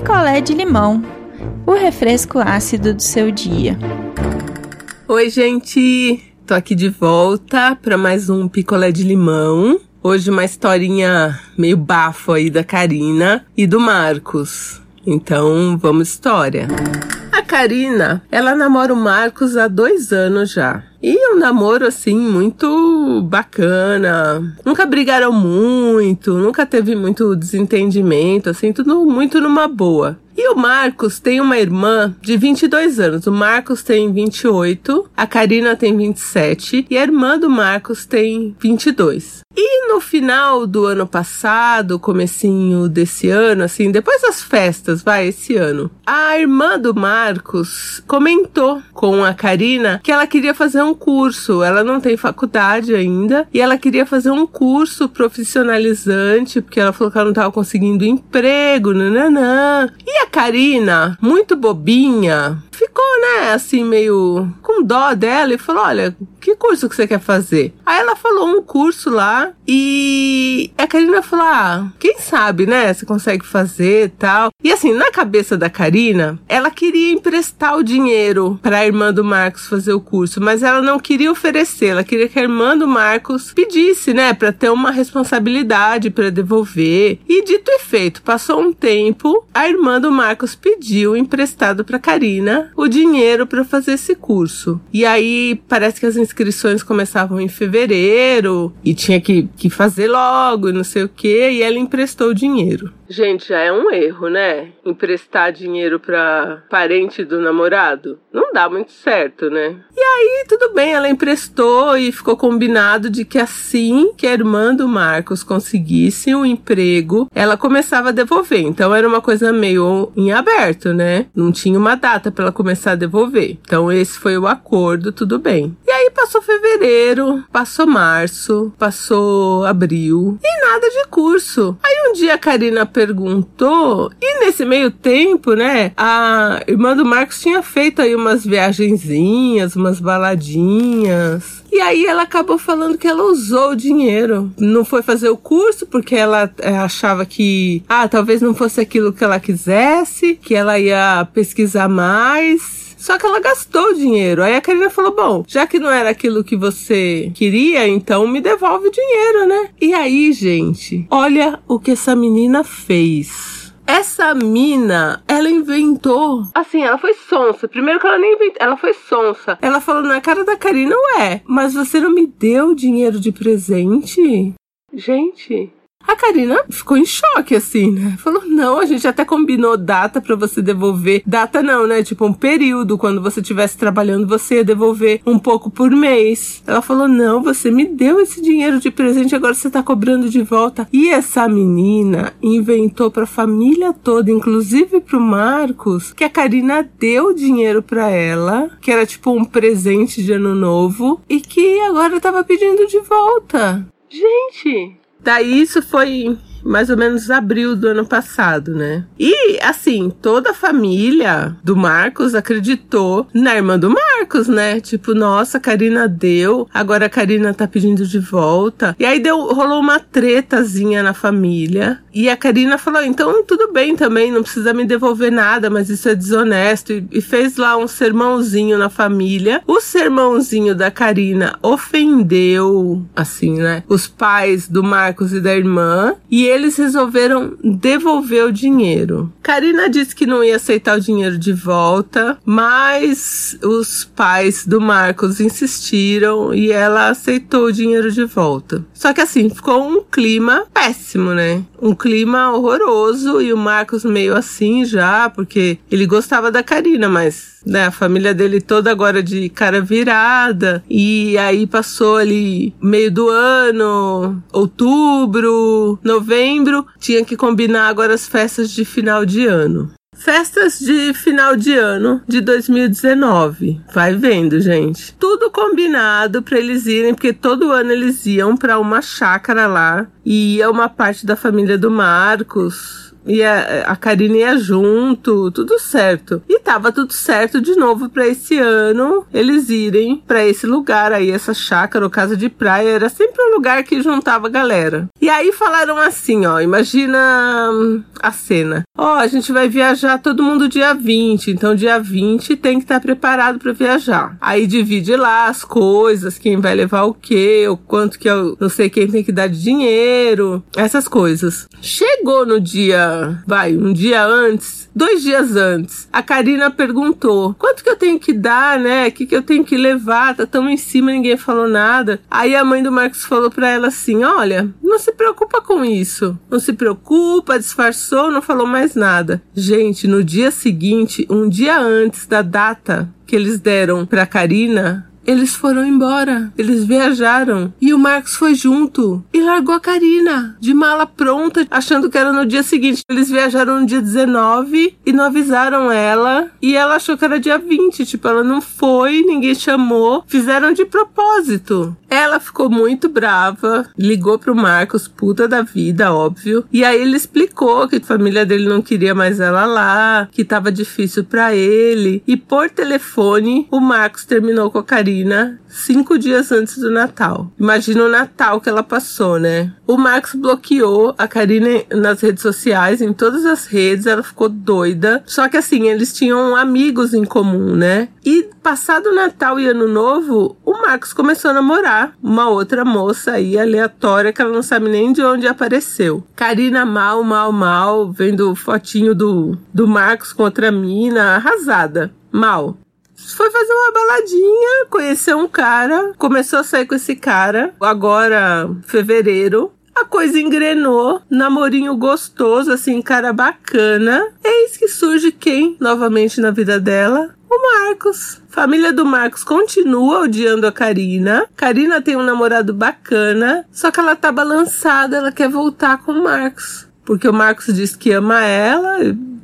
picolé de limão, o refresco ácido do seu dia. Oi, gente! Tô aqui de volta para mais um picolé de limão. Hoje uma historinha meio bafo aí da Karina e do Marcos. Então, vamos história. A Karina, ela namora o Marcos há dois anos já. E um namoro, assim, muito bacana. Nunca brigaram muito, nunca teve muito desentendimento, assim, tudo muito numa boa. E o Marcos tem uma irmã de 22 anos. O Marcos tem 28, a Karina tem 27 e a irmã do Marcos tem 22. E no final do ano passado, comecinho desse ano, assim, depois das festas, vai, esse ano, a irmã do Marcos comentou com a Karina que ela queria fazer um curso. Ela não tem faculdade ainda e ela queria fazer um curso profissionalizante, porque ela falou que ela não estava conseguindo emprego, nananã. E a Karina, muito bobinha, ficou, né, assim, meio com dó dela e falou: Olha, que curso que você quer fazer? Aí ela falou um curso lá e a Karina falou: Ah, quem sabe, né? Você consegue fazer tal. E assim, na cabeça da Karina, ela queria emprestar o dinheiro para a irmã do Marcos fazer o curso, mas ela não queria oferecer, ela queria que a irmã do Marcos pedisse, né, para ter uma responsabilidade para devolver. E dito e feito, passou um tempo, a irmã do Marcos pediu emprestado para Karina o dinheiro para fazer esse curso. E aí parece que as inscrições começavam em fevereiro e tinha que, que fazer logo e não sei o que, e ela emprestou o dinheiro. Gente, já é um erro, né? Emprestar dinheiro para parente do namorado. Não dá muito certo, né? E aí, tudo bem, ela emprestou e ficou combinado de que assim que a irmã do Marcos conseguisse um emprego, ela começava a devolver. Então era uma coisa meio em aberto, né? Não tinha uma data para ela começar a devolver. Então esse foi o acordo, tudo bem. Aí passou fevereiro, passou março, passou abril e nada de curso. Aí um dia a Karina perguntou, e nesse meio tempo, né, a irmã do Marcos tinha feito aí umas viagenzinhas, umas baladinhas. E aí ela acabou falando que ela usou o dinheiro. Não foi fazer o curso porque ela é, achava que, ah, talvez não fosse aquilo que ela quisesse, que ela ia pesquisar mais. Só que ela gastou dinheiro. Aí a Karina falou: Bom, já que não era aquilo que você queria, então me devolve o dinheiro, né? E aí, gente, olha o que essa menina fez. Essa mina, ela inventou. Assim, ela foi sonsa. Primeiro que ela nem inventou, ela foi sonsa. Ela falou na cara da Karina: Ué, mas você não me deu dinheiro de presente? Gente, a Karina ficou em choque, assim, né? Falou: não, a gente até combinou data para você devolver. Data não, né? Tipo, um período. Quando você estivesse trabalhando, você ia devolver um pouco por mês. Ela falou: não, você me deu esse dinheiro de presente, agora você tá cobrando de volta. E essa menina inventou pra família toda, inclusive pro Marcos, que a Karina deu dinheiro para ela, que era tipo um presente de ano novo, e que agora tava pedindo de volta. Gente, Daí isso foi mais ou menos abril do ano passado, né? E assim, toda a família do Marcos acreditou na irmã do Marcos, né? Tipo, nossa, a Karina deu, agora a Karina tá pedindo de volta. E aí deu, rolou uma tretazinha na família. E a Karina falou: então tudo bem também, não precisa me devolver nada, mas isso é desonesto. E, e fez lá um sermãozinho na família. O sermãozinho da Karina ofendeu, assim, né? Os pais do Marcos e da irmã. E eles resolveram devolver o dinheiro. Karina disse que não ia aceitar o dinheiro de volta, mas os pais do Marcos insistiram e ela aceitou o dinheiro de volta. Só que assim, ficou um clima péssimo, né? Um clima horroroso e o Marcos meio assim já, porque ele gostava da Karina, mas né? A família dele toda agora de cara virada. E aí passou ali meio do ano, outubro, novembro, tinha que combinar agora as festas de final de ano. Festas de final de ano de 2019. Vai vendo, gente. Tudo combinado para eles irem, porque todo ano eles iam para uma chácara lá e ia uma parte da família do Marcos e a, a Karina ia junto, tudo certo. E tava tudo certo de novo para esse ano eles irem para esse lugar aí, essa chácara ou casa de praia, era sempre um lugar que juntava a galera. E aí falaram assim, ó, imagina hum, a cena. Ó, a gente vai viajar todo mundo dia 20, então dia 20 tem que estar tá preparado para viajar. Aí divide lá as coisas, quem vai levar o quê, o quanto que eu não sei quem tem que dar de dinheiro, essas coisas. Chegou no dia, vai, um dia antes, dois dias antes, a Karina perguntou: quanto que eu tenho que dar, né? O que, que eu tenho que levar? Tá tão em cima, ninguém falou nada. Aí a mãe do Marcos falou para ela assim: olha, não se preocupa com isso. Não se preocupa, disfarçou, não falou mais nada. Gente, no dia seguinte, um dia antes da data que eles deram pra Karina, eles foram embora, eles viajaram e o Marcos foi junto e largou a Karina de mala pronta, achando que era no dia seguinte. Eles viajaram no dia 19 e não avisaram ela e ela achou que era dia 20, tipo, ela não foi, ninguém chamou, fizeram de propósito. Ela ficou muito brava, ligou pro Marcos, puta da vida, óbvio. E aí ele explicou que a família dele não queria mais ela lá, que tava difícil para ele. E por telefone, o Marcos terminou com a Karina cinco dias antes do Natal. Imagina o Natal que ela passou, né? O Marcos bloqueou a Karina nas redes sociais, em todas as redes, ela ficou doida. Só que assim, eles tinham amigos em comum, né? E passado Natal e Ano Novo, o Marcos começou a namorar uma outra moça aí aleatória que ela não sabe nem de onde apareceu. Karina mal, mal, mal, vendo fotinho do, do Marcos com outra mina, arrasada. Mal foi fazer uma baladinha, conheceu um cara, começou a sair com esse cara, agora fevereiro. A coisa engrenou, namorinho gostoso, assim, cara bacana. Eis que surge quem novamente na vida dela? O Marcos. Família do Marcos continua odiando a Karina. Karina tem um namorado bacana, só que ela tá balançada, ela quer voltar com o Marcos. Porque o Marcos diz que ama ela,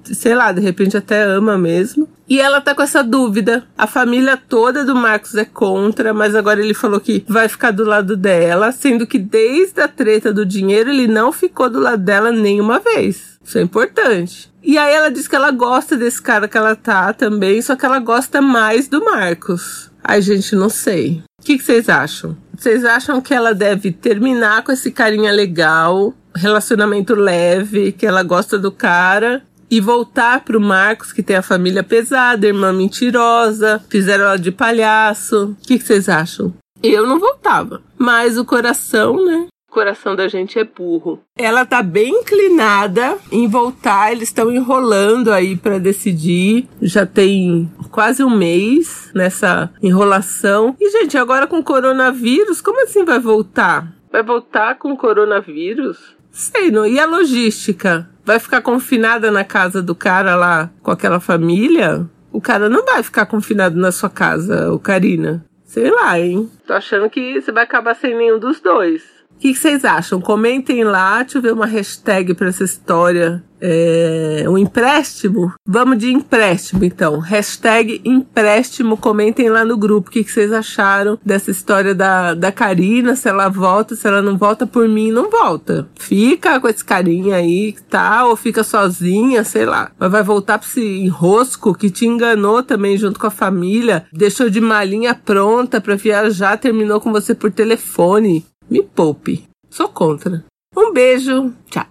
sei lá, de repente até ama mesmo. E ela tá com essa dúvida. A família toda do Marcos é contra, mas agora ele falou que vai ficar do lado dela, sendo que desde a treta do dinheiro ele não ficou do lado dela nenhuma vez. Isso é importante. E aí ela diz que ela gosta desse cara que ela tá também, só que ela gosta mais do Marcos. Ai, gente, não sei. O que, que vocês acham? Vocês acham que ela deve terminar com esse carinha legal, relacionamento leve, que ela gosta do cara, e voltar pro Marcos, que tem a família pesada, irmã mentirosa, fizeram ela de palhaço. O que, que vocês acham? Eu não voltava. Mas o coração, né? coração da gente é burro. Ela tá bem inclinada em voltar, eles estão enrolando aí para decidir. Já tem quase um mês nessa enrolação. E gente, agora com coronavírus, como assim vai voltar? Vai voltar com coronavírus? Sei, não. E a logística? Vai ficar confinada na casa do cara lá com aquela família? O cara não vai ficar confinado na sua casa, o Karina. Sei lá, hein? Tô achando que você vai acabar sem nenhum dos dois. O que, vocês acham? Comentem lá, deixa eu ver uma hashtag para essa história. É, um empréstimo? Vamos de empréstimo, então. Hashtag empréstimo. Comentem lá no grupo o que, que, vocês acharam dessa história da, da Karina. Se ela volta, se ela não volta por mim, não volta. Fica com esse carinha aí, tá? Ou fica sozinha, sei lá. Mas vai voltar pra esse enrosco que te enganou também junto com a família. Deixou de malinha pronta para viajar, terminou com você por telefone. Me poupe. Sou contra. Um beijo. Tchau.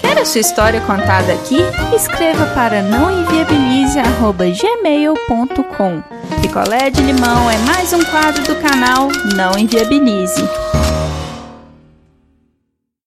Quer a sua história contada aqui? Escreva para nãoenviabilize.gmail.com Picolé de limão é mais um quadro do canal Não Enviabilize.